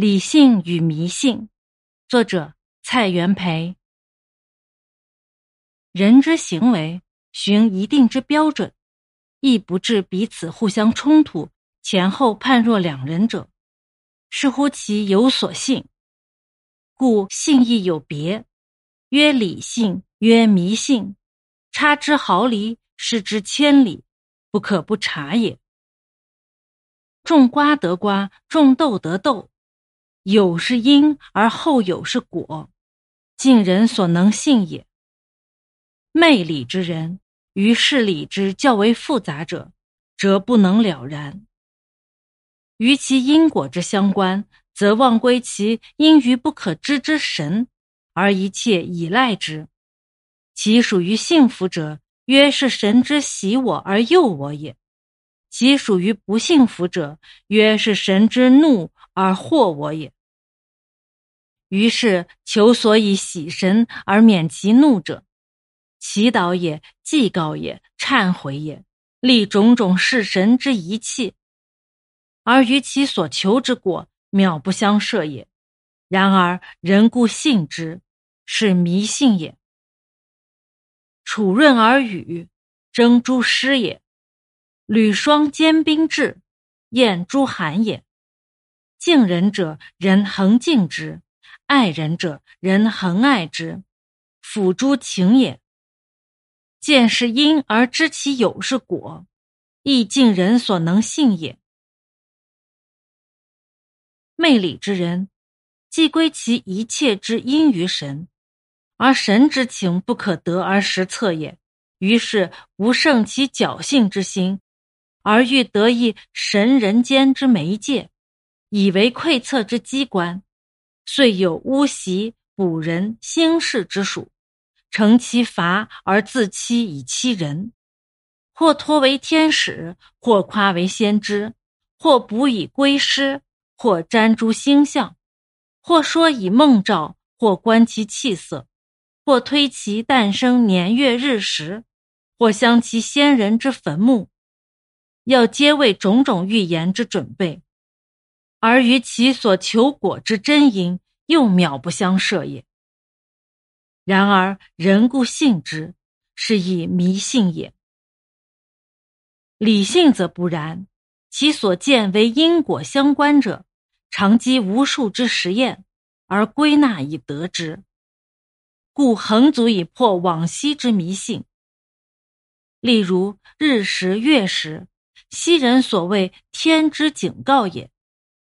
理性与迷信，作者蔡元培。人之行为循一定之标准，亦不致彼此互相冲突，前后判若两人者，是乎其有所信。故信亦有别，曰理性，曰迷信，差之毫厘，失之千里，不可不察也。种瓜得瓜，种豆得豆。有是因，而后有是果，尽人所能信也。昧理之人，于事理之较为复杂者，则不能了然。于其因果之相关，则忘归其因于不可知之神，而一切依赖之。其属于幸福者，曰是神之喜我而诱我也；其属于不幸福者，曰是神之怒而惑我也。于是求所以喜神而免其怒者，祈祷也，祭告也，忏悔也，立种种事神之仪器，而于其所求之果渺不相涉也。然而人固信之，是迷信也。楚润而语，征诸师也；履霜坚冰至，验诸寒也。敬人者，人恒敬之。爱人者，人恒爱之，辅诸情也。见是因而知其有是果，亦尽人所能信也。昧理之人，既归其一切之因于神，而神之情不可得而实测也。于是无胜其侥幸之心，而欲得一神人间之媒介，以为窥测之机关。遂有巫习卜人兴事之属，成其罚而自欺以欺人，或托为天使，或夸为先知，或卜以归师，或占诸星象，或说以梦兆，或观其气色，或推其诞生年月日时，或相其先人之坟墓，要皆为种种预言之准备。而于其所求果之真因，又渺不相涉也。然而人固信之，是以迷信也。理性则不然，其所见为因果相关者，常积无数之实验，而归纳以得之，故恒足以破往昔之迷信。例如日食月食，昔人所谓天之警告也。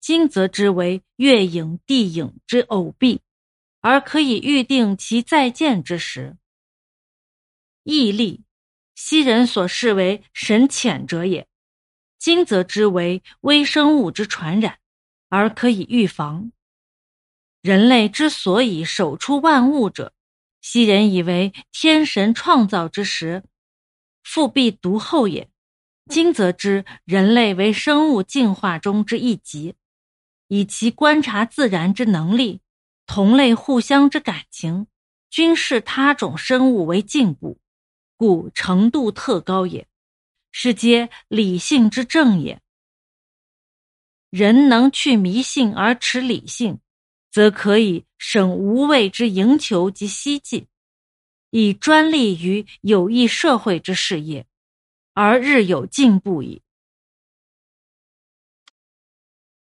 今则之为月影、地影之偶蔽，而可以预定其再见之时。毅力，昔人所视为神浅者也，今则之为微生物之传染，而可以预防。人类之所以手出万物者，昔人以为天神创造之时，复必独厚也，今则知人类为生物进化中之一极。以其观察自然之能力，同类互相之感情，均视他种生物为进步，故程度特高也。是皆理性之正也。人能去迷信而持理性，则可以省无谓之营求及希冀，以专利于有益社会之事业，而日有进步矣。